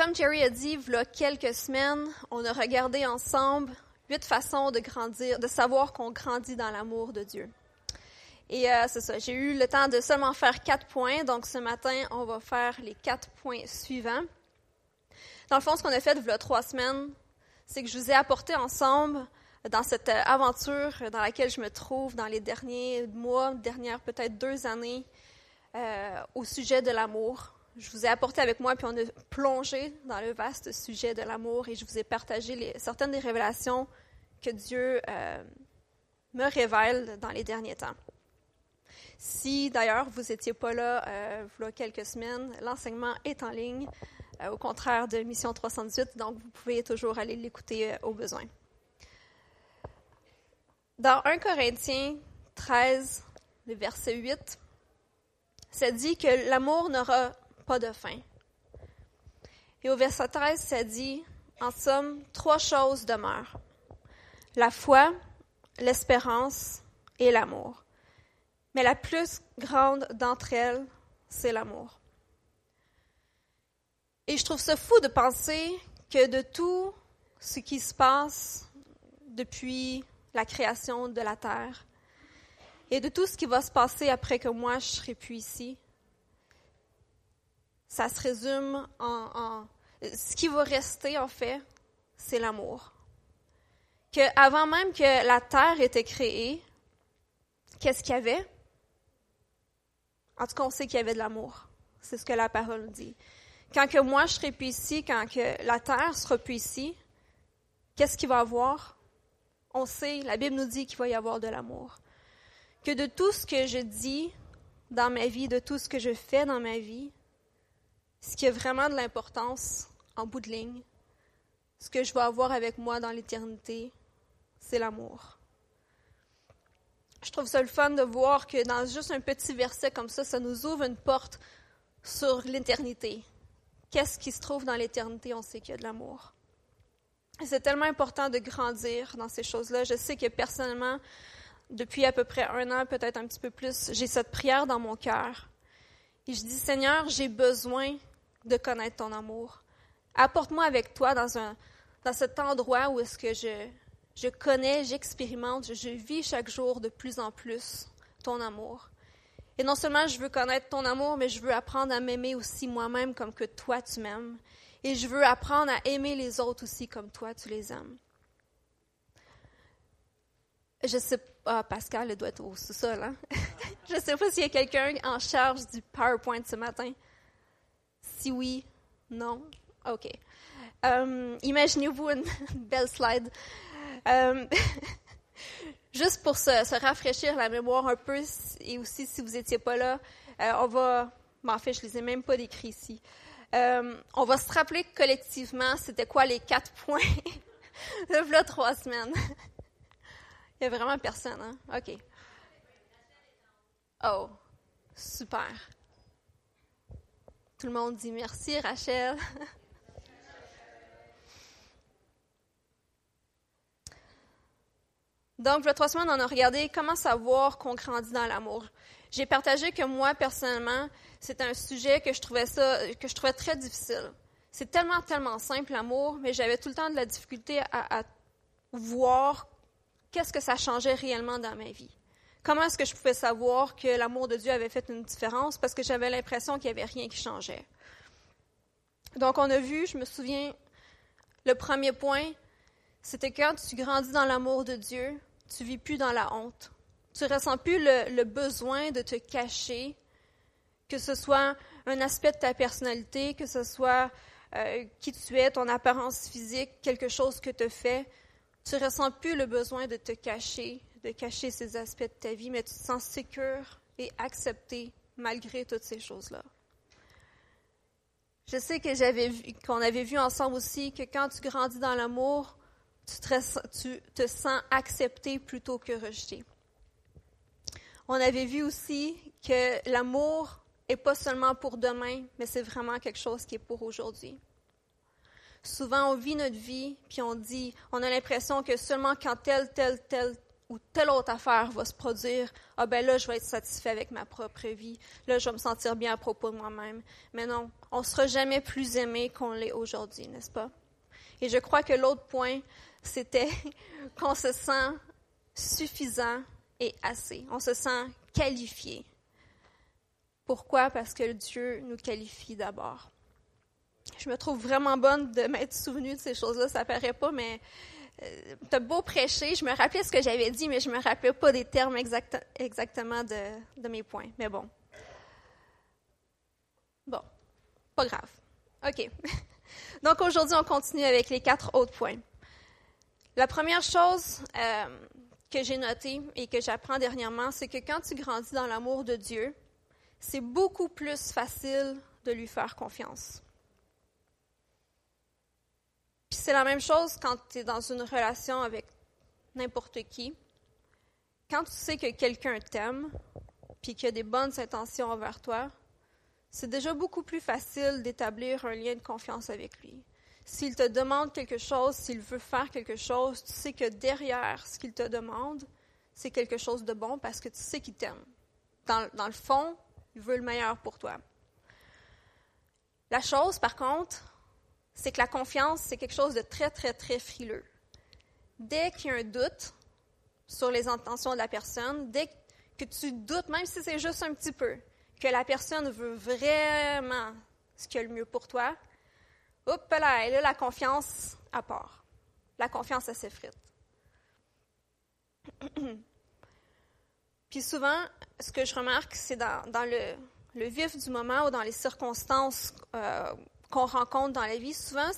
comme Jerry a dit, il y a quelques semaines, on a regardé ensemble huit façons de grandir, de savoir qu'on grandit dans l'amour de Dieu. Et euh, c'est ça, j'ai eu le temps de seulement faire quatre points, donc ce matin, on va faire les quatre points suivants. Dans le fond, ce qu'on a fait il y a trois semaines, c'est que je vous ai apporté ensemble dans cette euh, aventure dans laquelle je me trouve dans les derniers mois, dernières peut-être deux années, euh, au sujet de l'amour. Je vous ai apporté avec moi, puis on a plongé dans le vaste sujet de l'amour et je vous ai partagé certaines des révélations que Dieu euh, me révèle dans les derniers temps. Si d'ailleurs vous n'étiez pas là euh, il y a quelques semaines, l'enseignement est en ligne, euh, au contraire de Mission 318, donc vous pouvez toujours aller l'écouter au besoin. Dans 1 Corinthiens 13, le verset 8, ça dit que l'amour n'aura pas de fin. Et au verset 13, ça dit, en somme, trois choses demeurent. La foi, l'espérance et l'amour. Mais la plus grande d'entre elles, c'est l'amour. Et je trouve ça fou de penser que de tout ce qui se passe depuis la création de la terre. Et de tout ce qui va se passer après que moi je serai plus ici, ça se résume en, ce qui va rester en fait, c'est l'amour. Que avant même que la terre était créée, qu'est-ce qu'il y avait? En tout cas, on sait qu'il y avait de l'amour. C'est ce que la parole dit. Quand que moi je serai plus ici, quand que la terre sera plus ici, qu'est-ce qu'il va y avoir? On sait, la Bible nous dit qu'il va y avoir de l'amour. Que de tout ce que je dis dans ma vie, de tout ce que je fais dans ma vie, ce qui a vraiment de l'importance en bout de ligne, ce que je vais avoir avec moi dans l'éternité, c'est l'amour. Je trouve ça le fun de voir que dans juste un petit verset comme ça, ça nous ouvre une porte sur l'éternité. Qu'est-ce qui se trouve dans l'éternité? On sait qu'il y a de l'amour. C'est tellement important de grandir dans ces choses-là. Je sais que personnellement, depuis à peu près un an, peut-être un petit peu plus, j'ai cette prière dans mon cœur. Et je dis, Seigneur, j'ai besoin de connaître ton amour. Apporte-moi avec toi dans, un, dans cet endroit où est-ce que je, je connais, j'expérimente, je vis chaque jour de plus en plus ton amour. Et non seulement je veux connaître ton amour, mais je veux apprendre à m'aimer aussi moi-même comme que toi tu m'aimes. Et je veux apprendre à aimer les autres aussi comme toi, tu les aimes. Je sais pas, Pascal, elle doit être au sous-sol. Hein? je sais pas s'il y a quelqu'un en charge du PowerPoint ce matin. Si oui, non, OK. Euh, imaginez-vous une, belle slide. Euh, juste pour se, rafraîchir la mémoire un peu, et aussi si vous n'étiez pas là, euh, on va. En fait, je ne les ai même pas décrits ici. On va se rappeler collectivement c'était quoi les quatre points de là trois semaines. Il n'y a vraiment personne, hein? OK. Oh, super. Tout le monde dit merci, Rachel. Donc, le trois semaines, on a regardé comment savoir qu'on grandit dans l'amour. J'ai partagé que moi, personnellement, c'était un sujet que je trouvais ça, que je trouvais très difficile. C'est tellement, tellement simple, l'amour, mais j'avais tout le temps de la difficulté à, voir qu'est-ce que ça changeait réellement dans ma vie. Comment est-ce que je pouvais savoir que l'amour de Dieu avait fait une différence? Parce que j'avais l'impression qu'il n'y avait rien qui changeait. Donc, on a vu, je me souviens, le premier point, c'était quand tu grandis dans l'amour de Dieu, tu vis plus dans la honte. Tu ressens plus le, besoin de te cacher, que ce soit un aspect de ta personnalité, que ce soit euh, qui tu es, ton apparence physique, quelque chose que tu fais. Tu ressens plus le besoin de te cacher, de cacher ces aspects de ta vie, mais tu te sens sécure et accepté malgré toutes ces choses-là. Je sais que j'avais qu'on avait vu ensemble aussi que quand tu grandis dans l'amour, tu te sens accepté plutôt que rejeté on avait vu aussi que l'amour n'est pas seulement pour demain, mais c'est vraiment quelque chose qui est pour aujourd'hui. Souvent, on vit notre vie, puis on dit, on a l'impression que seulement quand telle, telle, telle ou telle autre affaire va se produire, ah ben là, je vais être satisfait avec ma propre vie. Là, je vais me sentir bien à propos de moi-même. Mais non, on ne sera jamais plus aimé qu'on l'est aujourd'hui, n'est-ce pas? Et je crois que l'autre point, c'était qu'on se sent suffisant et assez. On se sent qualifié. Pourquoi? Parce que Dieu nous qualifie d'abord. Je me trouve vraiment bonne de m'être souvenue de ces choses-là. Ça paraît pas, mais euh, tu as beau prêcher. Je me rappelais ce que j'avais dit, mais je me rappelais pas des termes exactement de, de mes points. Mais bon. Bon. Pas grave. OK. Donc aujourd'hui, on continue avec les quatre autres points. La première chose euh, que j'ai notée et que j'apprends dernièrement, c'est que quand tu grandis dans l'amour de Dieu, c'est beaucoup plus facile de lui faire confiance. Puis c'est la même chose quand tu es dans une relation avec n'importe qui. Quand tu sais que quelqu'un t'aime, puis qu'il a des bonnes intentions envers toi, c'est déjà beaucoup plus facile d'établir un lien de confiance avec lui. S'il te demande quelque chose, s'il veut faire quelque chose, tu sais que derrière ce qu'il te demande, c'est quelque chose de bon parce que tu sais qu'il t'aime. Dans, dans, le fond, il veut le meilleur pour toi. La chose, par contre, c'est que la confiance, c'est quelque chose de très, très, très frileux. Dès qu'il y a un doute sur les intentions de la personne, dès que tu doutes, même si c'est juste un petit peu, que la personne veut vraiment ce qui est le mieux pour toi, hop là, et là, la confiance à part. La confiance, elle s'effrite. Puis souvent, ce que je remarque, c'est dans, le, vif du moment ou dans les circonstances euh, qu'on rencontre dans la vie, souvent,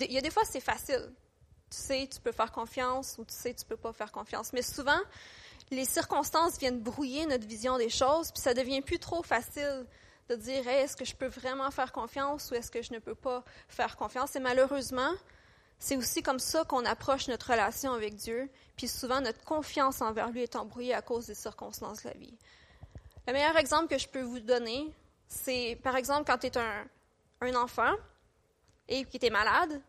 il y a des fois, c'est facile. Tu sais, tu peux faire confiance ou tu sais, tu peux pas faire confiance. Mais souvent, les circonstances viennent brouiller notre vision des choses, puis ça devient plus trop facile de dire est-ce que je peux vraiment faire confiance ou est-ce que je ne peux pas faire confiance? Et malheureusement, c'est aussi comme ça qu'on approche notre relation avec Dieu, puis souvent notre confiance envers lui est embrouillée à cause des circonstances de la vie. Le meilleur exemple que je peux vous donner, c'est par exemple quand tu es un, un enfant et qui est malade,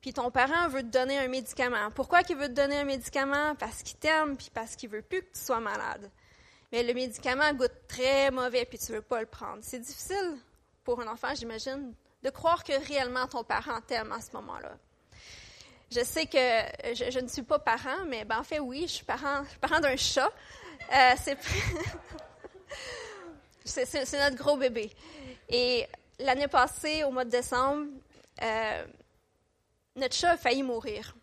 puis ton parent veut te donner un médicament. Pourquoi il veut te donner un médicament? Parce qu'il t'aime, puis parce qu'il veut plus que tu sois malade. Mais le médicament goûte très mauvais, puis tu veux pas le prendre. C'est difficile pour un enfant, j'imagine, de croire que réellement ton parent t'aime à ce moment-là. Je sais que je, ne suis pas parent, mais ben, en fait, oui, je suis parent, d'un chat. Euh, c'est, notre gros bébé. Et l'année passée, au mois de décembre, euh, notre chat a failli mourir.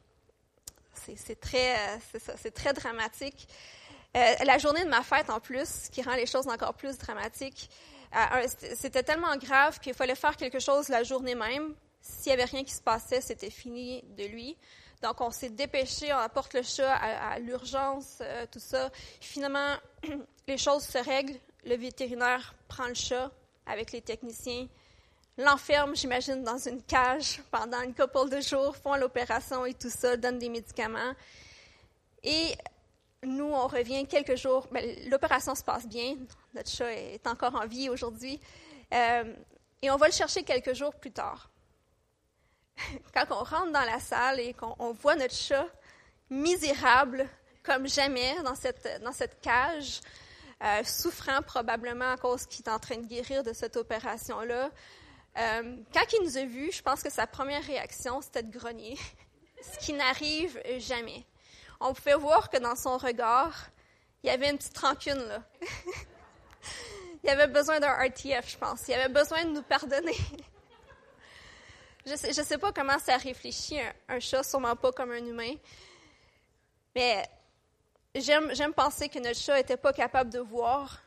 C'est très, euh, très dramatique. Euh, la journée de ma fête, en plus, qui rend les choses encore plus dramatiques, c'était tellement grave qu'il fallait faire quelque chose la journée même. S'il n'y avait rien qui se passait, c'était fini de lui. Donc, on s'est dépêché, on apporte le chat à l'urgence, tout ça. Finalement, les choses se règlent. Le vétérinaire prend le chat avec les techniciens l'enferme, j'imagine, dans une cage pendant une couple de jours, font l'opération et tout ça, donnent des médicaments. Et nous, on revient quelques jours. Ben, l'opération se passe bien. Notre chat est encore en vie aujourd'hui. Euh, et on va le chercher quelques jours plus tard. Quand on rentre dans la salle et qu'on voit notre chat misérable comme jamais dans cette, dans cette cage, euh, souffrant probablement à cause qu'il est en train de guérir de cette opération-là, euh, quand il nous a vus, je pense que sa première réaction, c'était de grogner, ce qui n'arrive jamais. On pouvait voir que dans son regard, il y avait une petite rancune là. il avait besoin d'un RTF, je pense. Il avait besoin de nous pardonner. je sais, sais pas comment ça réfléchit un, un chat, sûrement pas comme un humain. Mais j'aime penser que notre chat n'était pas capable de voir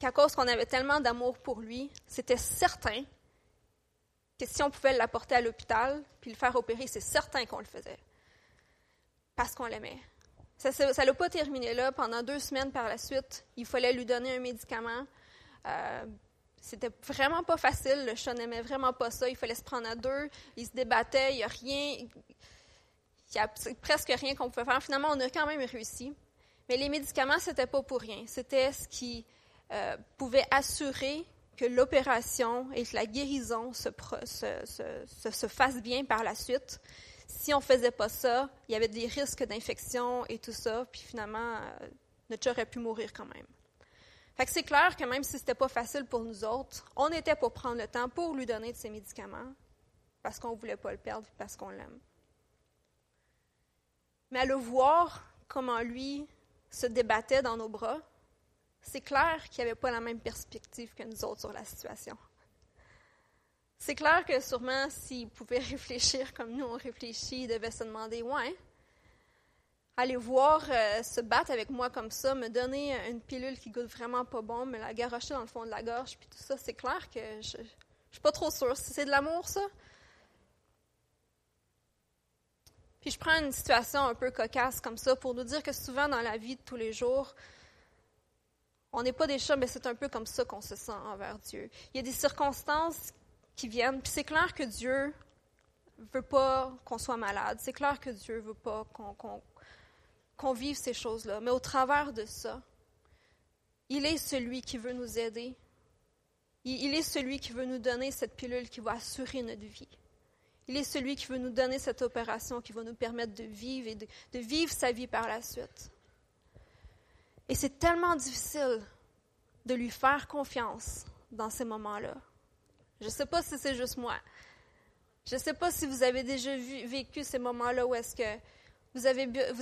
qu'à cause qu'on avait tellement d'amour pour lui, c'était certain que si on pouvait l'apporter à l'hôpital puis le faire opérer, c'est certain qu'on le faisait. Parce qu'on l'aimait. Ça ne l'a pas terminé là. Pendant deux semaines par la suite, il fallait lui donner un médicament. Euh, c'était vraiment pas facile. Le chat n'aimait vraiment pas ça. Il fallait se prendre à deux. Il se débattait. Il n'y a rien. Il y a presque rien qu'on pouvait faire. Finalement, on a quand même réussi. Mais les médicaments, c'était pas pour rien. C'était ce qui euh, pouvait assurer que l'opération et que la guérison se, se, se, fassent bien par la suite. Si on ne faisait pas ça, il y avait des risques d'infection et tout ça, puis finalement, euh, notre chat aurait pu mourir quand même. Fait que c'est clair que même si c'était pas facile pour nous autres, on était pour prendre le temps pour lui donner de ses médicaments parce qu'on voulait pas le perdre parce qu'on l'aime. Mais à le voir comment lui se débattait dans nos bras, c'est clair qu'il n'avait pas la même perspective que nous autres sur la situation. C'est clair que sûrement s'il pouvait réfléchir comme nous on réfléchit, il devait se demander, ouais, aller voir euh, se battre avec moi comme ça, me donner une pilule qui goûte vraiment pas bon, me la garocher dans le fond de la gorge, puis tout ça, c'est clair que je, je suis pas trop sûre. Si c'est de l'amour, ça. Puis je prends une situation un peu cocasse comme ça pour nous dire que souvent dans la vie de tous les jours, on n'est pas des chats, mais c'est un peu comme ça qu'on se sent envers Dieu. Il y a des circonstances qui viennent, puis c'est clair que Dieu veut pas qu'on soit malade. C'est clair que Dieu veut pas qu'on vive ces choses-là. Mais au travers de ça, il est celui qui veut nous aider. Il est celui qui veut nous donner cette pilule qui va assurer notre vie. Il est celui qui veut nous donner cette opération qui va nous permettre de vivre et de, de vivre sa vie par la suite. Et c'est tellement difficile de lui faire confiance dans ces moments-là. Je ne sais pas si c'est juste moi. Je ne sais pas si vous avez déjà vécu ces moments-là où est-ce que vous,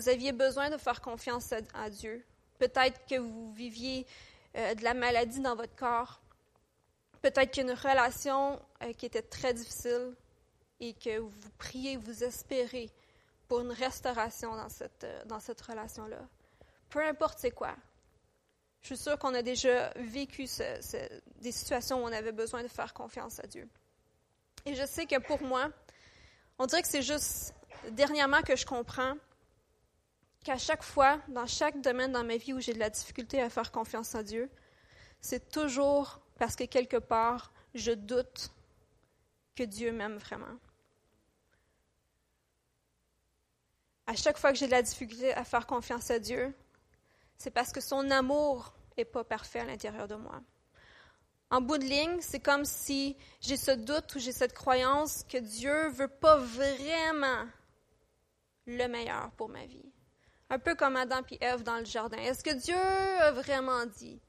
aviez besoin de faire confiance à, Dieu. Peut-être que vous viviez euh, de la maladie dans votre corps. Peut-être qu'il y a une relation euh, qui était très difficile et que vous priez, vous espérez pour une restauration dans cette, euh, dans cette relation-là. Peu importe c'est quoi. Je suis sûre qu'on a déjà vécu des situations où on avait besoin de faire confiance à Dieu. Et je sais que pour moi, on dirait que c'est juste dernièrement que je comprends qu'à chaque fois, dans chaque domaine dans ma vie où j'ai de la difficulté à faire confiance à Dieu, c'est toujours parce que quelque part, je doute que Dieu m'aime vraiment. À chaque fois que j'ai de la difficulté à faire confiance à Dieu, c'est parce que son amour n'est pas parfait à l'intérieur de moi. En bout de ligne, c'est comme si j'ai ce doute ou j'ai cette croyance que Dieu ne veut pas vraiment le meilleur pour ma vie. Un peu comme Adam et Ève dans le jardin. Est-ce que Dieu a vraiment dit?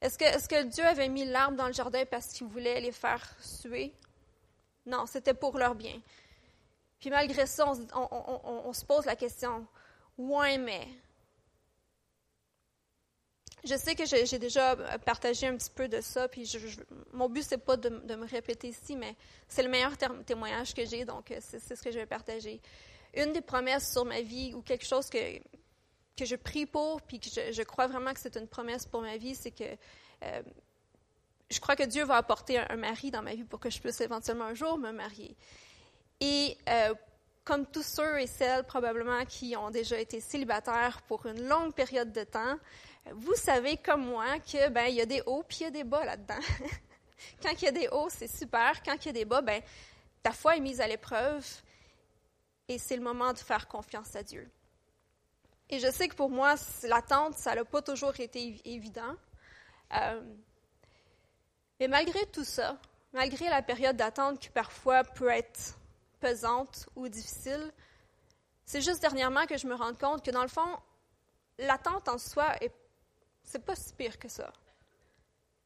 Est-ce que, Dieu avait mis l'arbre dans le jardin parce qu'il voulait les faire suer? Non, c'était pour leur bien. Puis malgré ça, on, se pose la question, ouais, mais. Je sais que j'ai déjà partagé un petit peu de ça, puis je, mon but, c'est pas de, me répéter ici, mais c'est le meilleur témoignage que j'ai, donc c'est ce que je vais partager une des promesses sur ma vie ou quelque chose que, que je prie pour, puis que je, crois vraiment que c'est une promesse pour ma vie, c'est que euh, je crois que Dieu va apporter un, mari dans ma vie pour que je puisse éventuellement un jour me marier. Et euh, comme tous ceux et celles probablement qui ont déjà été célibataires pour une longue période de temps, vous savez comme moi que ben il y a des hauts puis il y a des bas là-dedans. quand il y a des hauts, c'est super. Quand il y a des bas, ben ta foi est mise à l'épreuve et c'est le moment de faire confiance à Dieu. Et je sais que pour moi, l'attente, ça n'a pas toujours été évident. Euh, mais malgré tout ça, malgré la période d'attente qui parfois peut être ou difficile, c'est juste dernièrement que je me rends compte que dans le fond, l'attente en soi, est, c'est pas si pire que ça.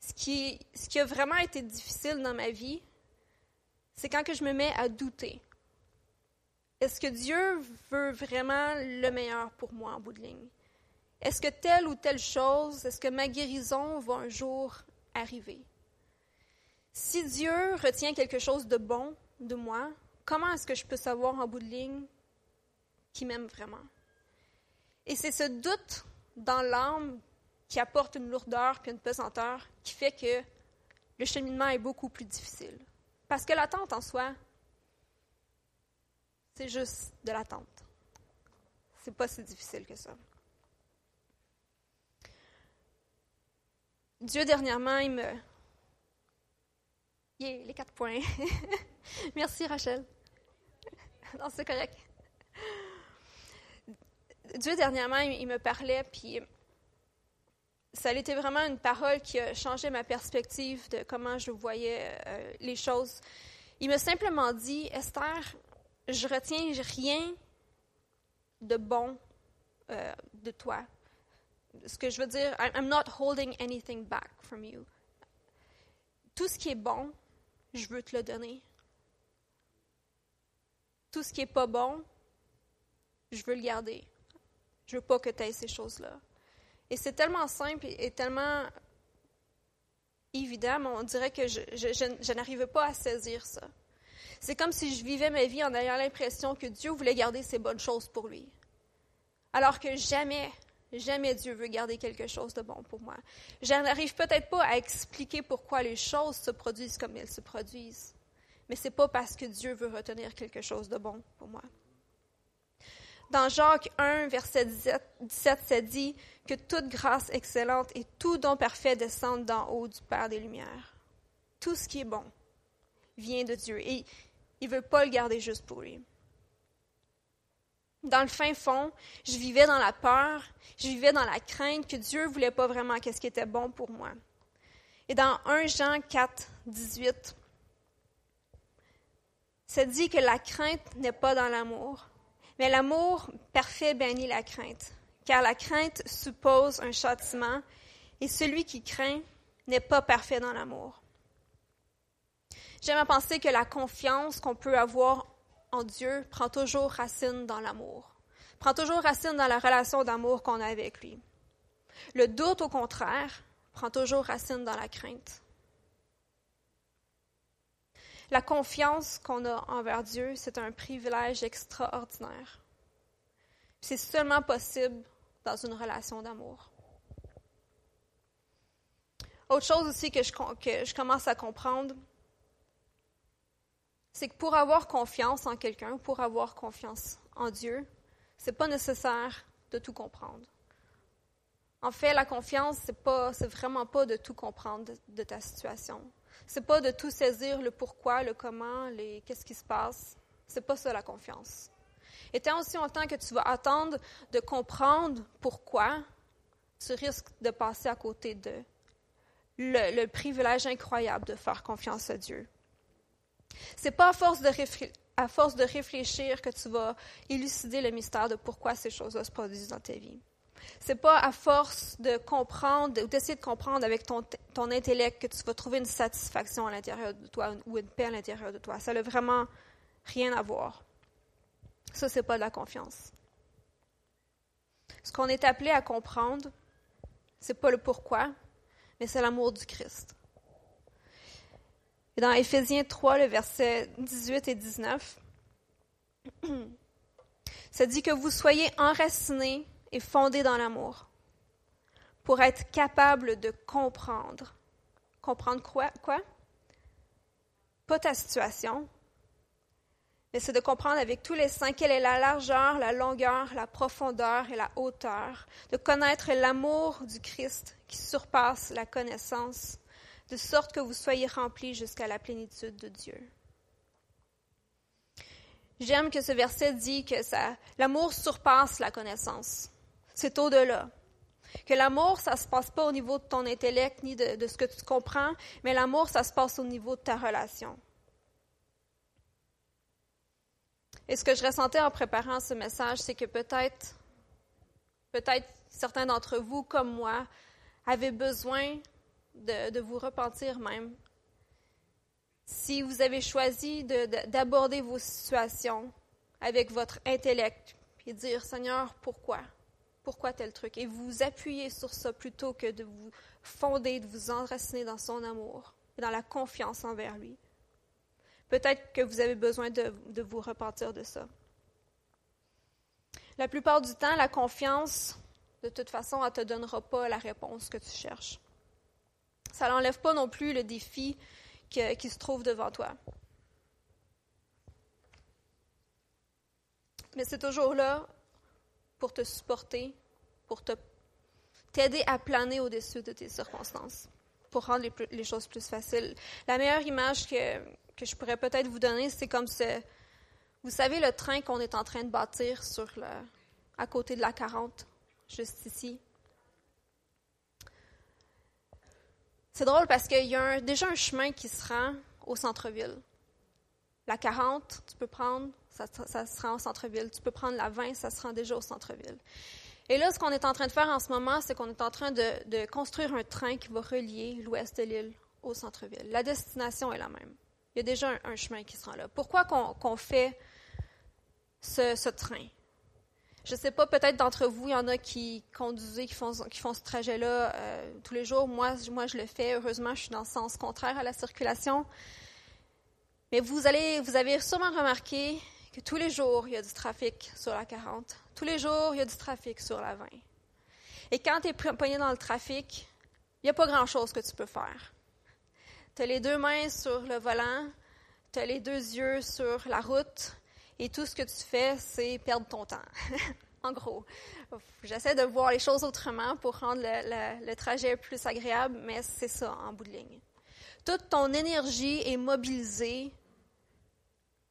Ce qui, ce qui a vraiment été difficile dans ma vie, c'est quand que je me mets à douter. Est-ce que Dieu veut vraiment le meilleur pour moi en bout de ligne? Est-ce que telle ou telle chose, est-ce que ma guérison va un jour arriver? Si Dieu retient quelque chose de bon de moi, comment est-ce que je peux savoir en bout de ligne qu'il m'aime vraiment? Et c'est ce doute dans l'âme qui apporte une lourdeur puis une pesanteur qui fait que le cheminement est beaucoup plus difficile. Parce que l'attente en soi, c'est juste de l'attente. C'est pas si difficile que ça. Dieu, dernièrement, il me. Les quatre points. Merci, Rachel. non, c'est correct. Dieu, dernièrement, il me parlait, puis ça a été vraiment une parole qui a changé ma perspective de comment je voyais euh, les choses. Il m'a simplement dit, Esther, je retiens rien de bon euh, de toi. ce que je veux dire, I'm not holding anything back from you. Tout ce qui est bon, je veux te le donner. Tout ce qui n'est pas bon, je veux le garder. Je veux pas que tu aies ces choses-là. Et c'est tellement simple et tellement évident, mais on dirait que je, n'arrivais pas à saisir ça. C'est comme si je vivais ma vie en ayant l'impression que Dieu voulait garder ses bonnes choses pour lui. Alors que jamais, jamais Dieu veut garder quelque chose de bon pour moi. Je n'arrive peut-être pas à expliquer pourquoi les choses se produisent comme elles se produisent. Mais ce n'est pas parce que Dieu veut retenir quelque chose de bon pour moi. Dans Jacques 1, verset 17, ça dit que toute grâce excellente et tout don parfait descendent d'en haut du Père des Lumières. Tout ce qui est bon vient de Dieu et il ne veut pas le garder juste pour lui. Dans le fin fond, je vivais dans la peur, je vivais dans la crainte que Dieu ne voulait pas vraiment qu'est-ce qui était bon pour moi. Et dans 1 Jean 4, 18, ça dit que la crainte n'est pas dans l'amour, mais l'amour parfait bénit la crainte, car la crainte suppose un châtiment, et celui qui craint n'est pas parfait dans l'amour. J'aime à penser que la confiance qu'on peut avoir en Dieu prend toujours racine dans l'amour, prend toujours racine dans la relation d'amour qu'on a avec lui. Le doute, au contraire, prend toujours racine dans la crainte. La confiance qu'on a envers Dieu, c'est un privilège extraordinaire. C'est seulement possible dans une relation d'amour. Autre chose aussi que je, commence à comprendre, c'est que pour avoir confiance en quelqu'un, pour avoir confiance en Dieu, c'est pas nécessaire de tout comprendre. En fait, la confiance, c'est pas, vraiment pas de tout comprendre de ta situation. C'est pas de tout saisir le pourquoi, le comment, les qu'est-ce qui se passe. C'est pas ça la confiance. Et tant aussi longtemps que tu vas attendre de comprendre pourquoi, tu risques de passer à côté de le, privilège incroyable de faire confiance à Dieu. C'est pas à force de à force de réfléchir que tu vas élucider le mystère de pourquoi ces choses-là se produisent dans ta vie. C'est pas à force de comprendre ou d'essayer de comprendre avec ton, ton, intellect que tu vas trouver une satisfaction à l'intérieur de toi ou une paix à l'intérieur de toi. Ça n'a vraiment rien à voir. Ça, c'est pas de la confiance. Ce qu'on est appelé à comprendre, c'est pas le pourquoi, mais c'est l'amour du Christ. Et dans Éphésiens 3, le verset 18 et 19, ça dit que vous soyez enracinés et fondé dans l'amour pour être capable de comprendre. Comprendre quoi? quoi? Pas ta situation, mais c'est de comprendre avec tous les saints quelle est la largeur, la longueur, la profondeur et la hauteur, de connaître l'amour du Christ qui surpasse la connaissance, de sorte que vous soyez remplis jusqu'à la plénitude de Dieu. J'aime que ce verset dit que l'amour surpasse la connaissance c'est au-delà. Que l'amour, ça ne se passe pas au niveau de ton intellect ni de, ce que tu comprends, mais l'amour, ça se passe au niveau de ta relation. Et ce que je ressentais en préparant ce message, c'est que peut-être, peut-être certains d'entre vous, comme moi, avaient besoin de, de vous repentir même. Si vous avez choisi d'aborder vos situations avec votre intellect, et dire, Seigneur, pourquoi? Pourquoi tel truc. Et vous appuyez sur ça plutôt que de vous fonder, de vous enraciner dans son amour dans la confiance envers lui. Peut-être que vous avez besoin de, de vous repentir de ça. La plupart du temps, la confiance, de toute façon, elle ne te donnera pas la réponse que tu cherches. Ça n'enlève pas non plus le défi qui se trouve devant toi. Mais c'est toujours là pour te supporter, pour t'aider à planer au-dessus de tes circonstances, pour rendre les, choses plus faciles. La meilleure image que, que je pourrais peut-être vous donner, c'est comme ce, vous savez, le train qu'on est en train de bâtir sur le, à côté de la 40, juste ici. C'est drôle parce qu'il y a déjà un chemin qui se rend au centre-ville. La 40, tu peux prendre ça, se rend au centre-ville. Tu peux prendre la 20, ça se rend déjà au centre-ville. Et là, ce qu'on est en train de faire en ce moment, c'est qu'on est en train de, construire un train qui va relier l'ouest de l'île au centre-ville. La destination est la même. Il y a déjà un, chemin qui sera là. Pourquoi qu'on fait ce, train? Je ne sais pas, peut-être d'entre vous, il y en a qui conduisent, qui font, qui font ce trajet-là euh, tous les jours. Moi, moi, je le fais. Heureusement, je suis dans le sens contraire à la circulation. Mais vous, allez, vous avez sûrement remarqué tous les jours, il y a du trafic sur la 40. Tous les jours, il y a du trafic sur la 20. Et quand tu es poigné dans le trafic, il n'y a pas grand-chose que tu peux faire. Tu as les deux mains sur le volant, tu as les deux yeux sur la route, et tout ce que tu fais, c'est perdre ton temps. en gros, j'essaie de voir les choses autrement pour rendre le, le trajet plus agréable, mais c'est ça en bout de ligne. Toute ton énergie est mobilisée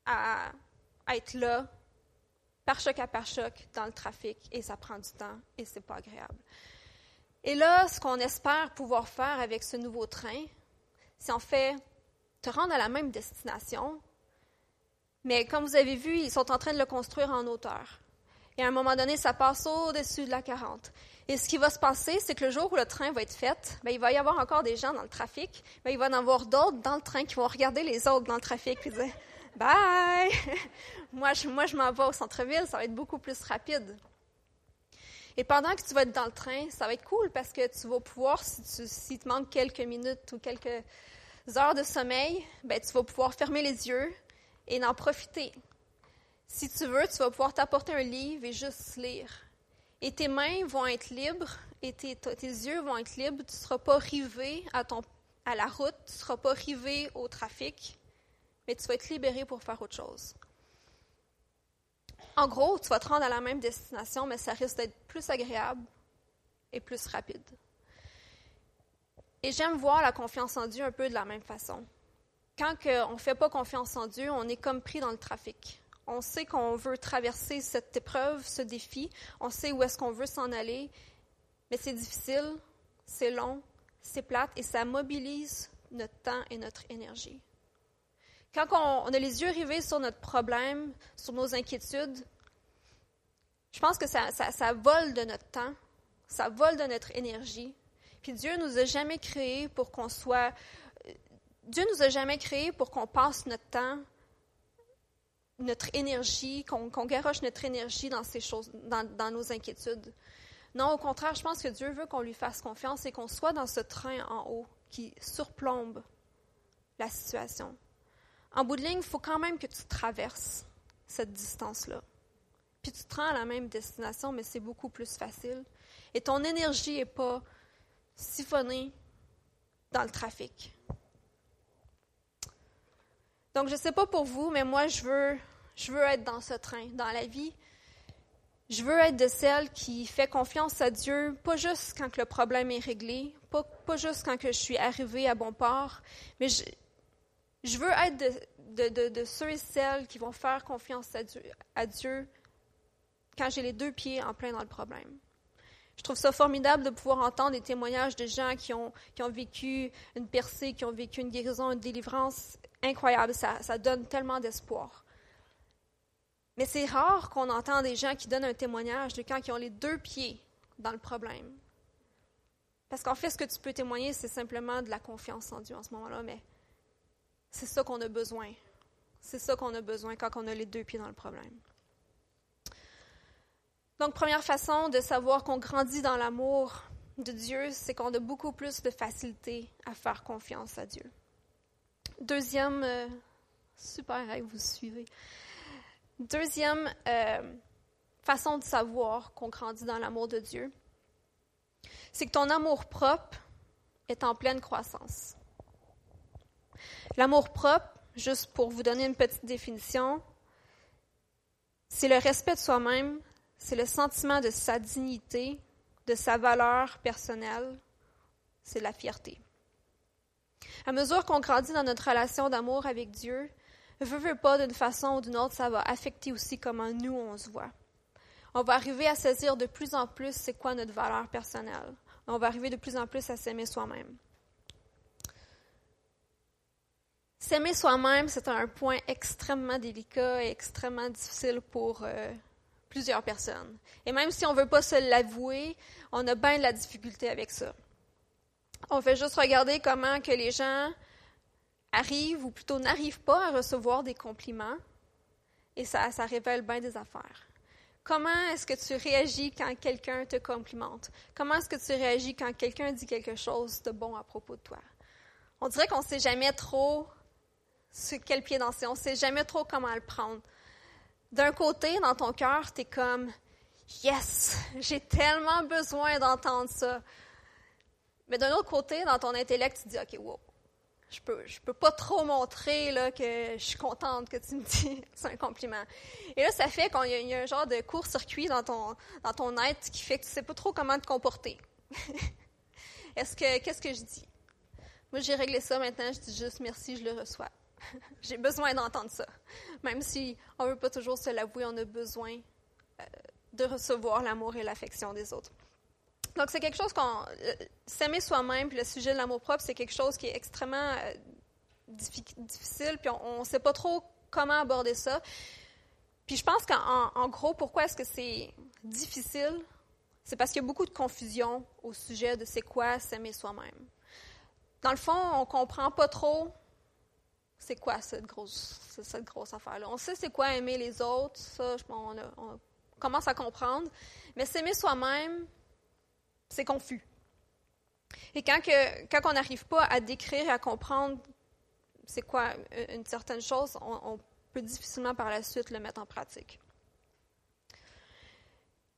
à être là, par choc à par choc, dans le trafic, et ça prend du temps, et c'est pas agréable. Et là, ce qu'on espère pouvoir faire avec ce nouveau train, c'est en fait te rendre à la même destination, mais comme vous avez vu, ils sont en train de le construire en hauteur. Et à un moment donné, ça passe au-dessus de la 40. Et ce qui va se passer, c'est que le jour où le train va être fait, bien, il va y avoir encore des gens dans le trafic, mais il va y en avoir d'autres dans le train qui vont regarder les autres dans le trafic et dire Bye! moi, je, moi, je m'en vais au centre-ville, ça va être beaucoup plus rapide. Et pendant que tu vas être dans le train, ça va être cool parce que tu vas pouvoir, si tu, te manque quelques minutes ou quelques heures de sommeil, ben, tu vas pouvoir fermer les yeux et en profiter. Si tu veux, tu vas pouvoir t'apporter un livre et juste lire. Et tes mains vont être libres et tes, yeux vont être libres. Tu ne seras pas rivé à, à la route, tu ne seras pas rivé au trafic mais tu vas être libéré pour faire autre chose. En gros, tu vas te rendre à la même destination, mais ça risque d'être plus agréable et plus rapide. Et j'aime voir la confiance en Dieu un peu de la même façon. Quand on ne fait pas confiance en Dieu, on est comme pris dans le trafic. On sait qu'on veut traverser cette épreuve, ce défi, on sait où est-ce qu'on veut s'en aller, mais c'est difficile, c'est long, c'est plate et ça mobilise notre temps et notre énergie. Quand on, a les yeux rivés sur notre problème, sur nos inquiétudes, je pense que ça, ça, vole de notre temps, ça vole de notre énergie. Puis Dieu nous a jamais créés pour qu'on soit. Dieu nous a jamais créés pour qu'on passe notre temps, notre énergie, qu'on garoche notre énergie dans ces choses, dans, dans, nos inquiétudes. Non, au contraire, je pense que Dieu veut qu'on lui fasse confiance et qu'on soit dans ce train en haut qui surplombe la situation. En bout de ligne, il faut quand même que tu traverses cette distance-là. Puis tu te rends à la même destination, mais c'est beaucoup plus facile. Et ton énergie n'est pas siphonnée dans le trafic. Donc, je ne sais pas pour vous, mais moi, je veux, être dans ce train, dans la vie. Je veux être de celle qui fait confiance à Dieu, pas juste quand le problème est réglé, pas, juste quand je suis arrivée à bon port, mais je, je veux être de, ceux et celles qui vont faire confiance à Dieu, quand j'ai les deux pieds en plein dans le problème. Je trouve ça formidable de pouvoir entendre des témoignages de gens qui ont, vécu une percée, qui ont vécu une guérison, une délivrance incroyable. Ça, donne tellement d'espoir. Mais c'est rare qu'on entend des gens qui donnent un témoignage de quand ils ont les deux pieds dans le problème. Parce qu'en fait, ce que tu peux témoigner, c'est simplement de la confiance en Dieu en ce moment-là, c'est ça qu'on a besoin. C'est ça qu'on a besoin quand on a les deux pieds dans le problème. Donc, première façon de savoir qu'on grandit dans l'amour de Dieu, c'est qu'on a beaucoup plus de facilité à faire confiance à Dieu. Deuxième, euh, super, vous suivez. Deuxième euh, façon de savoir qu'on grandit dans l'amour de Dieu, c'est que ton amour propre est en pleine croissance. L'amour propre, juste pour vous donner une petite définition, c'est le respect de soi-même, c'est le sentiment de sa dignité, de sa valeur personnelle, c'est la fierté. À mesure qu'on grandit dans notre relation d'amour avec Dieu, veut, veut pas, d'une façon ou d'une autre, ça va affecter aussi comment nous on se voit. On va arriver à saisir de plus en plus c'est quoi notre valeur personnelle. On va arriver de plus en plus à s'aimer soi-même. S'aimer soi-même, c'est un point extrêmement délicat et extrêmement difficile pour, euh, plusieurs personnes. Et même si on ne veut pas se l'avouer, on a bien de la difficulté avec ça. On fait juste regarder comment que les gens arrivent, ou plutôt n'arrivent pas à recevoir des compliments, et ça, ça révèle bien des affaires. Comment est-ce que tu réagis quand quelqu'un te complimente? Comment est-ce que tu réagis quand quelqu'un dit quelque chose de bon à propos de toi? On dirait qu'on ne sait jamais trop sur quel pied danser, on ne sait jamais trop comment le prendre. D'un côté, dans ton cœur, tu es comme Yes, j'ai tellement besoin d'entendre ça. Mais d'un autre côté, dans ton intellect, tu dis OK, wow, je peux, peux pas trop montrer là, que je suis contente que tu me dis c'est un compliment. Et là, ça fait qu'il y, a un genre de court-circuit dans ton, dans ton être qui fait que tu sais pas trop comment te comporter. Est-ce que, qu'est-ce que je dis? Moi, j'ai réglé ça maintenant, je dis juste merci, je le reçois. J'ai besoin d'entendre ça. Même si on ne veut pas toujours se l'avouer, on a besoin euh, de recevoir l'amour et l'affection des autres. Donc, c'est quelque chose qu'on. S'aimer soi-même, puis le sujet de l'amour-propre, c'est quelque chose qui est extrêmement euh, difficile, puis on ne sait pas trop comment aborder ça. Puis je pense qu'en gros, pourquoi est-ce que c'est difficile? C'est parce qu'il y a beaucoup de confusion au sujet de c'est quoi s'aimer soi-même. Dans le fond, on ne comprend pas trop c'est quoi cette grosse, grosse affaire-là? On sait c'est quoi aimer les autres, ça, on, commence à comprendre. Mais s'aimer soi-même, c'est confus. Et quand on n'arrive pas à décrire et à comprendre c'est quoi une certaine chose, on, peut difficilement par la suite le mettre en pratique.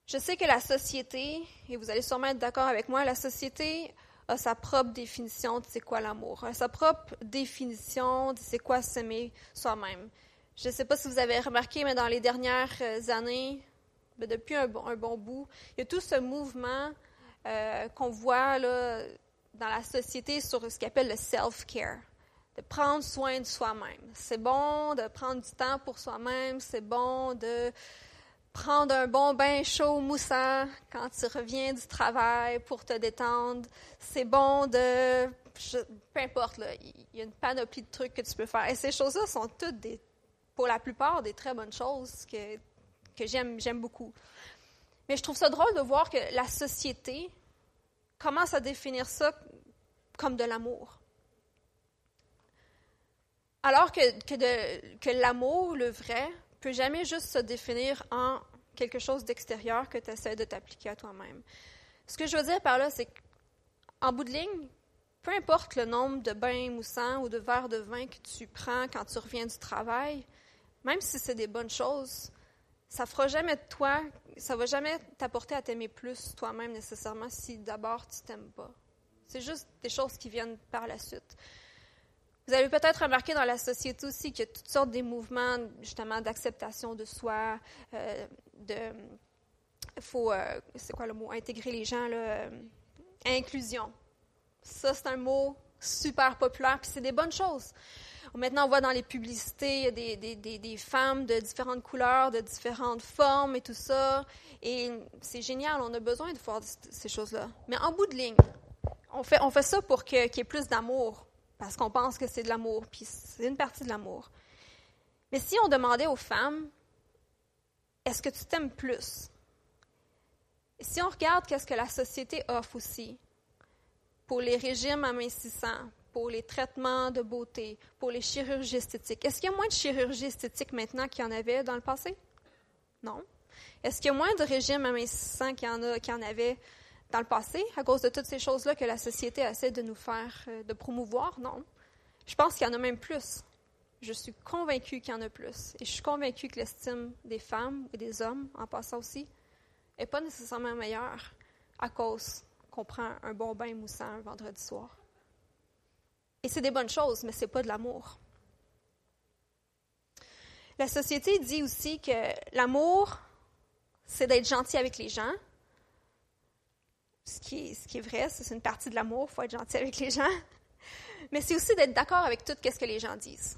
Je sais que la société, et vous allez sûrement être d'accord avec moi, la société a sa propre définition de c'est quoi l'amour, sa propre définition de c'est quoi s'aimer soi-même. Je ne sais pas si vous avez remarqué, mais dans les dernières années, ben, depuis un bon, bout, il y a tout ce mouvement euh, qu'on voit dans la société sur ce qu'on appelle le self-care, de prendre soin de soi-même. C'est bon de prendre du temps pour soi-même, c'est bon de prendre un bon bain chaud moussant quand tu reviens du travail pour te détendre. C'est bon de... peu importe, il y a une panoplie de trucs que tu peux faire. Et ces choses-là sont toutes, des, pour la plupart, des très bonnes choses que, que j'aime, j'aime beaucoup. Mais je trouve ça drôle de voir que la société commence à définir ça comme de l'amour. Alors que, que, que l'amour, le vrai, peut jamais juste se définir en quelque chose d'extérieur que tu essaies de t'appliquer à toi-même. Ce que je veux dire par là, c'est qu'en bout de ligne, peu importe le nombre de bains moussants ou de verres de vin que tu prends quand tu reviens du travail, même si c'est des bonnes choses, ça fera jamais de toi, ça va jamais t'apporter à t'aimer plus toi-même nécessairement si d'abord tu t'aimes pas. C'est juste des choses qui viennent par la suite. Vous avez peut-être remarqué dans la société aussi qu'il y a toutes sortes de mouvements justement d'acceptation de soi, euh, de faut euh, c'est quoi le mot? Intégrer les gens là, euh, inclusion. Ça c'est un mot super populaire puis c'est des bonnes choses. Maintenant, on voit dans les publicités des, des, des, des, femmes de différentes couleurs, de différentes formes et tout ça. Et c'est génial, on a besoin de voir ces choses-là. Mais en bout de ligne, on fait, on fait ça pour qu'il y ait plus d'amour, parce qu'on pense que c'est de l'amour, puis c'est une partie de l'amour. Mais si on demandait aux femmes, est-ce que tu t'aimes plus? si on regarde qu'est-ce que la société offre aussi, pour les régimes amincissants, pour les traitements de beauté, pour les chirurgies esthétiques. Est-ce qu'il y a moins de chirurgie esthétique maintenant qu'il y en avait dans le passé? Non. Est-ce qu'il y a moins de régimes amincissants qu'il y en, a, qu'il y en avait dans le passé à cause de toutes ces choses-là que la société essaie de nous faire, euh, de promouvoir? Non? Je pense qu'il y en a même plus. Je suis convaincue qu'il y en a plus. Et je suis convaincue que l'estime des femmes et des hommes, en passant aussi, n'est pas nécessairement meilleure à cause qu'on prend un bon bain moussant un vendredi soir. Et c'est des bonnes choses, mais ce n'est pas de l'amour. La société dit aussi que l'amour, c'est d'être gentil avec les gens. Ce qui est, vrai, c'est une partie de l'amour, il faut être gentil avec les gens. Mais c'est aussi d'être d'accord avec tout ce que les gens disent.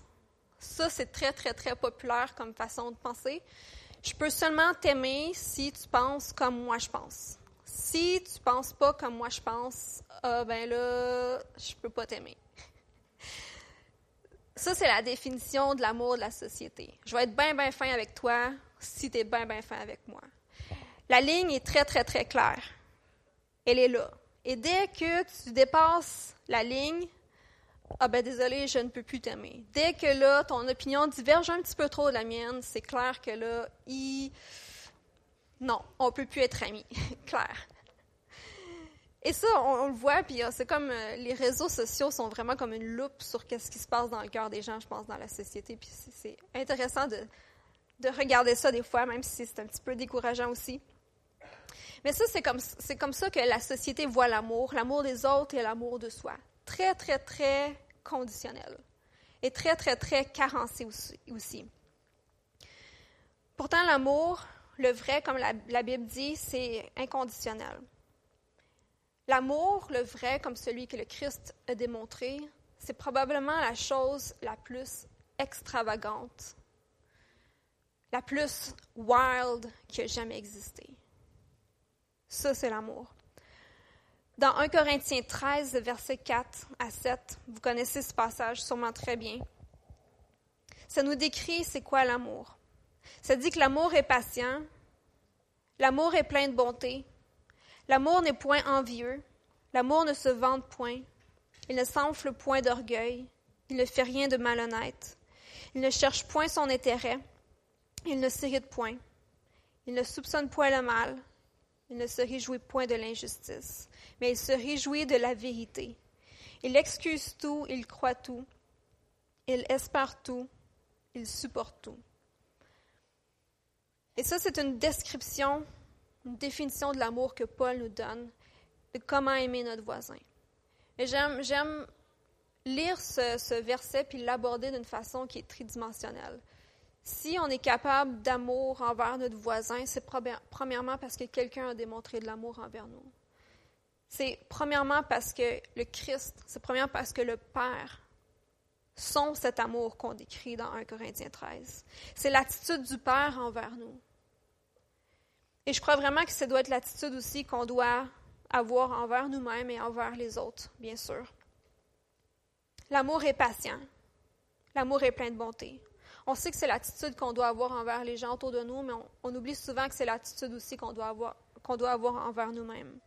Ça, c'est très, très, très populaire comme façon de penser. Je peux seulement t'aimer si tu penses comme moi je pense. Si tu penses pas comme moi je pense, ah ben là, je peux pas t'aimer. Ça, c'est la définition de l'amour de la société. Je vais être bien, bien fin avec toi si tu es bien, bien fin avec moi. La ligne est très, très, très claire. Elle est là. Et dès que tu dépasses la ligne, ah ben désolé, je ne peux plus t'aimer. Dès que là, ton opinion diverge un petit peu trop de la mienne, c'est clair que là, il... non, on ne peut plus être amis. clair. Et ça, on, le voit, puis c'est comme euh, les réseaux sociaux sont vraiment comme une loupe sur ce qui se passe dans le cœur des gens, je pense, dans la société. Puis c'est intéressant de, de regarder ça des fois, même si c'est un petit peu décourageant aussi. Mais ça, c'est comme, c'est comme ça que la société voit l'amour, l'amour des autres et l'amour de soi. Très, très, très conditionnel. Et très, très, très carencé aussi. Pourtant, l'amour, le vrai, comme la, la Bible dit, c'est inconditionnel. L'amour, le vrai, comme celui que le Christ a démontré, c'est probablement la chose la plus extravagante, la plus wild qui a jamais existé. Ça, c'est l'amour. Dans 1 Corinthiens 13, versets 4 à 7, vous connaissez ce passage sûrement très bien. Ça nous décrit c'est quoi l'amour. Ça dit que l'amour est patient, l'amour est plein de bonté, l'amour n'est point envieux, l'amour ne se vante point, il ne s'enfle point d'orgueil, il ne fait rien de malhonnête, il ne cherche point son intérêt, il ne s'irrite point, il ne soupçonne point le mal, il ne se réjouit point de l'injustice, mais il se réjouit de la vérité. Il excuse tout, il croit tout, il espère tout, il supporte tout. Et ça, c'est une description, une définition de l'amour que Paul nous donne, de comment aimer notre voisin. Et j'aime, lire ce, ce verset puis l'aborder d'une façon qui est tridimensionnelle. Si on est capable d'amour envers notre voisin, c'est premièrement parce que quelqu'un a démontré de l'amour envers nous. C'est premièrement parce que le Christ, c'est premièrement parce que le Père sont cet amour qu'on décrit dans 1 Corinthiens 13. C'est l'attitude du Père envers nous. Et je crois vraiment que ça doit être l'attitude aussi qu'on doit avoir envers nous-mêmes et envers les autres, bien sûr. L'amour est patient. L'amour est plein de bonté. On sait que c'est l'attitude qu'on doit avoir envers les gens autour de nous, mais on, oublie souvent que c'est l'attitude aussi qu'on doit avoir, qu'on doit avoir envers nous-mêmes.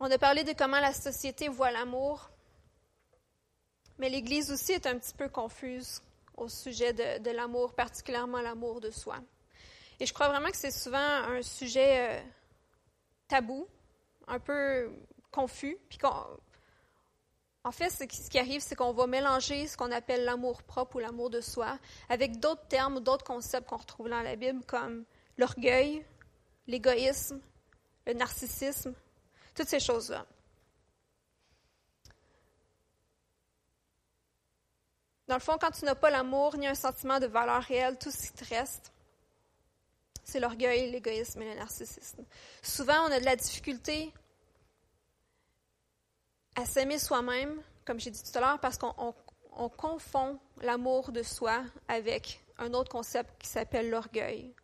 On a parlé de comment la société voit l'amour, mais l'Église aussi est un petit peu confuse au sujet de, l'amour, particulièrement l'amour de soi. Et je crois vraiment que c'est souvent un sujet euh, tabou, un peu confus, puis qu'on en fait, ce qui arrive, c'est qu'on va mélanger ce qu'on appelle l'amour propre ou l'amour de soi avec d'autres termes ou d'autres concepts qu'on retrouve dans la Bible comme l'orgueil, l'égoïsme, le narcissisme, toutes ces choses-là. Dans le fond, quand tu n'as pas l'amour ni un sentiment de valeur réelle, tout ce qui te reste, c'est l'orgueil, l'égoïsme et le narcissisme. Souvent, on a de la difficulté à s'aimer soi-même, comme j'ai dit tout à l'heure, parce qu'on confond l'amour de soi avec un autre concept qui s'appelle l'orgueil.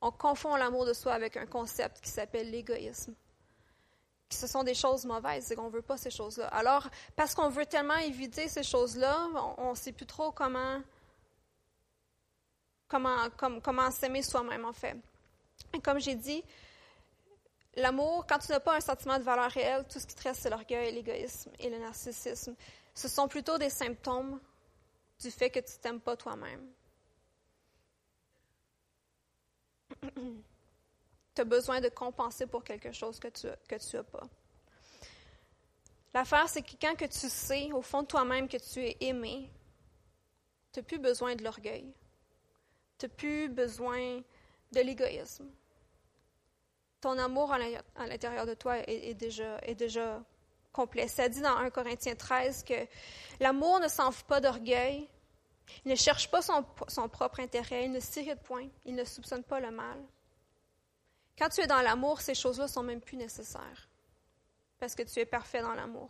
On confond l'amour de soi avec un concept qui s'appelle l'égoïsme. Ce sont des choses mauvaises et qu'on ne veut pas ces choses-là. Alors, parce qu'on veut tellement éviter ces choses-là, on ne sait plus trop comment, comment, comment s'aimer soi-même, en fait. Et comme j'ai dit, L'amour, quand tu n'as pas un sentiment de valeur réelle, tout ce qui te reste, c'est l'orgueil, l'égoïsme et le narcissisme. Ce sont plutôt des symptômes du fait que tu ne t'aimes pas toi-même. tu as besoin de compenser pour quelque chose que tu n'as pas. L'affaire, c'est que quand tu sais au fond de toi-même que tu es aimé, tu n'as plus besoin de l'orgueil. Tu n'as plus besoin de l'égoïsme ton amour à l'intérieur de toi est, déjà, complet. Ça dit dans 1 Corinthiens 13 que l'amour ne s'enfle pas d'orgueil, il ne cherche pas son, son propre intérêt, il ne s'irrite point, il ne soupçonne pas le mal. Quand tu es dans l'amour, ces choses-là sont même plus nécessaires parce que tu es parfait dans l'amour.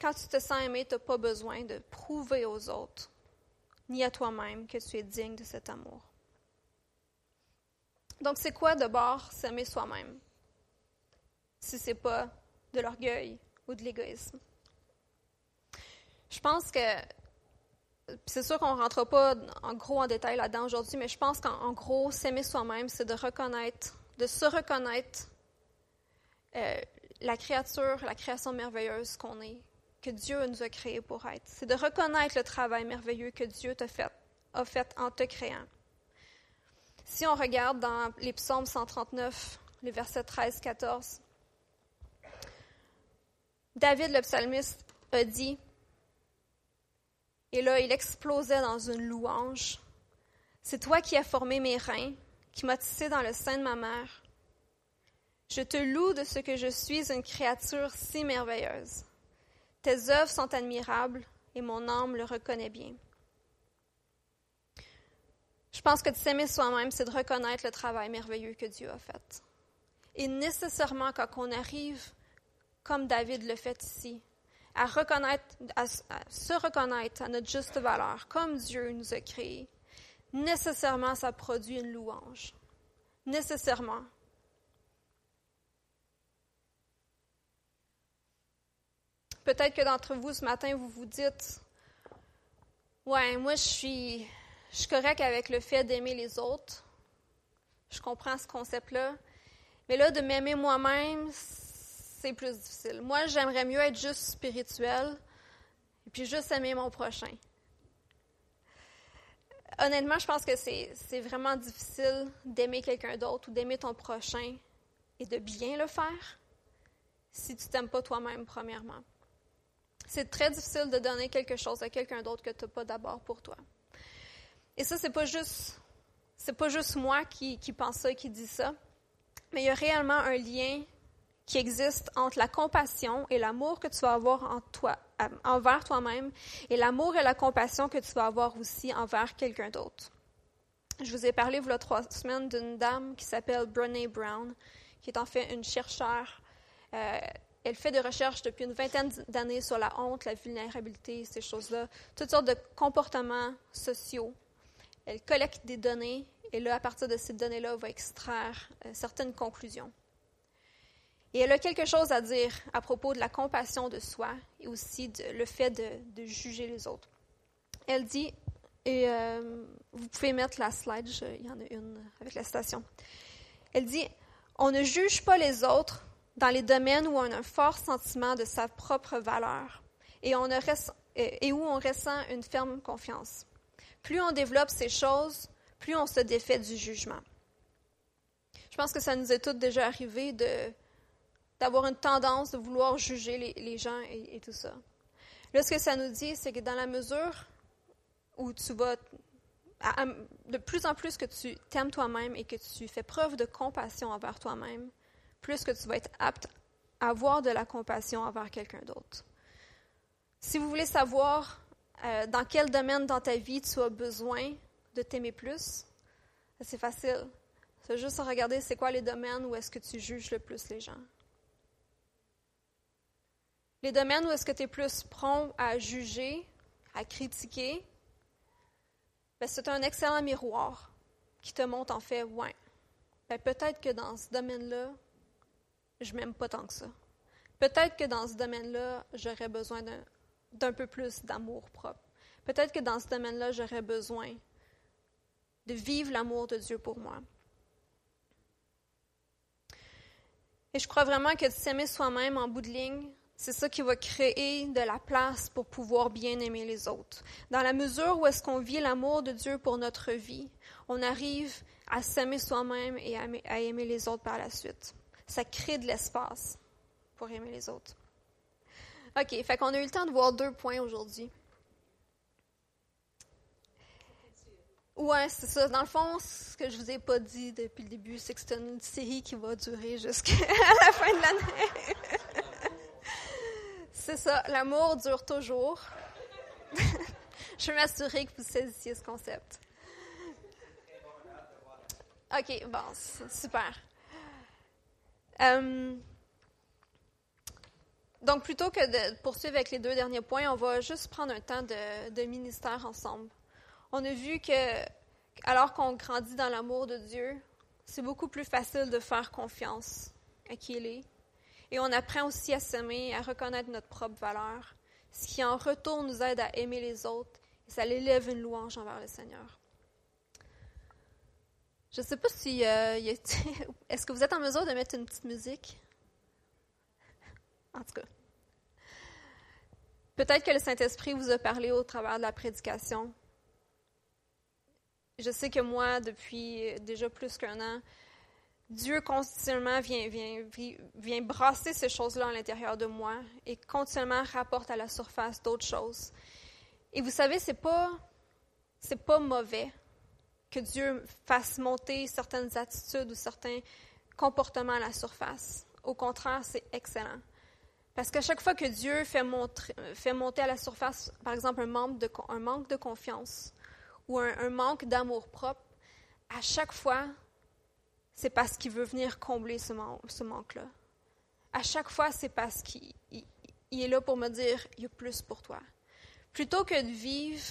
Quand tu te sens aimé, tu n'as pas besoin de prouver aux autres, ni à toi-même, que tu es digne de cet amour. Donc, c'est quoi d'abord s'aimer soi-même? Si ce n'est pas de l'orgueil ou de l'égoïsme? Je pense que c'est sûr qu'on ne rentre pas en gros en détail là-dedans aujourd'hui, mais je pense qu'en gros, s'aimer soi-même, c'est de reconnaître, de se reconnaître euh, la créature, la création merveilleuse qu'on est, que Dieu nous a créé pour être. C'est de reconnaître le travail merveilleux que Dieu t'a fait, a fait en te créant. Si on regarde dans les psaumes 139, les versets 13-14, David le psalmiste a dit, et là il explosait dans une louange, C'est toi qui as formé mes reins, qui m'as tissé dans le sein de ma mère. Je te loue de ce que je suis une créature si merveilleuse. Tes œuvres sont admirables et mon âme le reconnaît bien. Je pense que de s'aimer soi-même, c'est de reconnaître le travail merveilleux que Dieu a fait. Et nécessairement, quand on arrive, comme David le fait ici, à, reconnaître, à, se reconnaître à notre juste valeur, comme Dieu nous a créés, nécessairement, ça produit une louange. Nécessairement. Peut-être que d'entre vous, ce matin, vous vous dites, ouais, moi, je suis, je suis correct avec le fait d'aimer les autres. Je comprends ce concept-là. Mais là, de m'aimer moi-même, c'est plus difficile. Moi, j'aimerais mieux être juste spirituel et puis juste aimer mon prochain. Honnêtement, je pense que c'est vraiment difficile d'aimer quelqu'un d'autre ou d'aimer ton prochain et de bien le faire si tu t'aimes pas toi-même, premièrement. C'est très difficile de donner quelque chose à quelqu'un d'autre que tu n'as pas d'abord pour toi. Et ça, c'est pas pas juste moi qui, pense ça et qui dit ça, mais il y a réellement un lien qui existe entre la compassion et l'amour que tu vas avoir en toi, euh, envers toi-même et l'amour et la compassion que tu vas avoir aussi envers quelqu'un d'autre. Je vous ai parlé, il y a trois semaines, d'une dame qui s'appelle Brené Brown, qui est en fait une chercheure euh, elle fait des recherches depuis une vingtaine d'années sur la honte, la vulnérabilité, ces choses-là, toutes sortes de comportements sociaux. Elle collecte des données et là, à partir de ces données-là, elle va extraire euh, certaines conclusions. Et elle a quelque chose à dire à propos de la compassion de soi et aussi de, le fait de, juger les autres. Elle dit, et euh, vous pouvez mettre la slide, il y en a une avec la citation. Elle dit, on ne juge pas les autres dans les domaines où on a un fort sentiment de sa propre valeur et, où on ressent une ferme confiance. Plus on développe ces choses, plus on se défait du jugement. Je pense que ça nous est toutes déjà arrivé d'avoir une tendance de vouloir juger les, gens et, tout ça. Là, ce que ça nous dit, c'est que dans la mesure où tu vas, de plus en plus que tu t'aimes toi-même et que tu fais preuve de compassion envers toi-même, plus que tu vas être apte à avoir de la compassion envers quelqu'un d'autre. Si vous voulez savoir euh, dans quel domaine dans ta vie tu as besoin de t'aimer plus, c'est facile. C'est juste regarder c'est quoi les domaines où est-ce que tu juges le plus les gens. Les domaines où est-ce que tu es plus prompt à juger, à critiquer, ben, c'est un excellent miroir qui te montre en fait, ouais, ben, peut-être que dans ce domaine-là, je m'aime pas tant que ça. Peut-être que dans ce domaine-là, j'aurais besoin d'un peu plus d'amour propre. Peut-être que dans ce domaine-là, j'aurais besoin de vivre l'amour de Dieu pour moi. Et je crois vraiment que de s'aimer soi-même en bout de ligne, c'est ça qui va créer de la place pour pouvoir bien aimer les autres. Dans la mesure où est-ce qu'on vit l'amour de Dieu pour notre vie, on arrive à s'aimer soi-même et à aimer les autres par la suite ça crée de l'espace pour aimer les autres. OK, fait qu'on a eu le temps de voir deux points aujourd'hui. Ouais, c'est ça. Dans le fond, ce que je vous ai pas dit depuis le début, c'est que c'est une série qui va durer jusqu'à la fin de l'année. c'est ça, l'amour dure toujours. je veux m'assurer que vous saisissiez ce concept. OK, bon, super. Euh, donc, plutôt que de poursuivre avec les deux derniers points, on va juste prendre un temps de, ministère ensemble. On a vu que, alors qu'on grandit dans l'amour de Dieu, c'est beaucoup plus facile de faire confiance à qui il est. Et on apprend aussi à s'aimer, à reconnaître notre propre valeur, ce qui en retour nous aide à aimer les autres Et ça élève une louange envers le Seigneur. Je ne sais pas si... Euh, est-ce que vous êtes en mesure de mettre une petite musique? En tout cas. Peut-être que le Saint-Esprit vous a parlé au travers de la prédication. Je sais que moi, depuis déjà plus qu'un an, Dieu continuellement vient, vient, vient brasser ces choses-là à l'intérieur de moi et continuellement rapporte à la surface d'autres choses. Et vous savez, c'est pas, c'est pas mauvais que Dieu fasse monter certaines attitudes ou certains comportements à la surface. Au contraire, c'est excellent. Parce qu'à chaque fois que Dieu fait, monter à la surface, par exemple, un manque de, confiance ou un, manque d'amour propre, à chaque fois, c'est parce qu'il veut venir combler ce, manque-là. À chaque fois, c'est parce qu'il est là pour me dire, il y a plus pour toi. Plutôt que de vivre,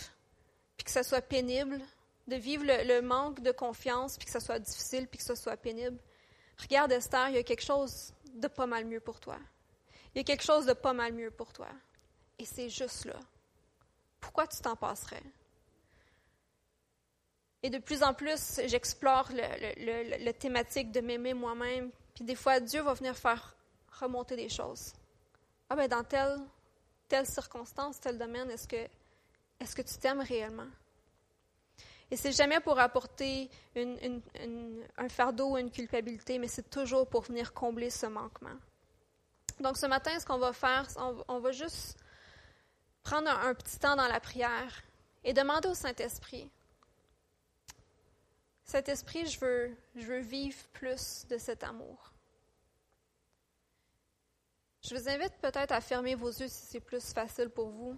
puis que ça soit pénible, de vivre le, le manque de confiance, puis que ça soit difficile, puis que ça soit pénible, regarde Esther, il y a quelque chose de pas mal mieux pour toi. Il y a quelque chose de pas mal mieux pour toi. Et c'est juste là. Pourquoi tu t'en passerais? Et de plus en plus, j'explore le, thématique de m'aimer moi-même. Puis des fois, Dieu va venir faire remonter des choses. Ah ben dans telle, telle circonstance, tel domaine, est-ce que, est-ce que tu t'aimes réellement? Et c'est jamais pour apporter un fardeau ou une culpabilité, mais c'est toujours pour venir combler ce manquement. Donc ce matin, ce qu'on va faire, on, va juste prendre un, petit temps dans la prière et demander au Saint-Esprit, Saint-Esprit, je veux, je veux vivre plus de cet amour. Je vous invite peut-être à fermer vos yeux si c'est plus facile pour vous.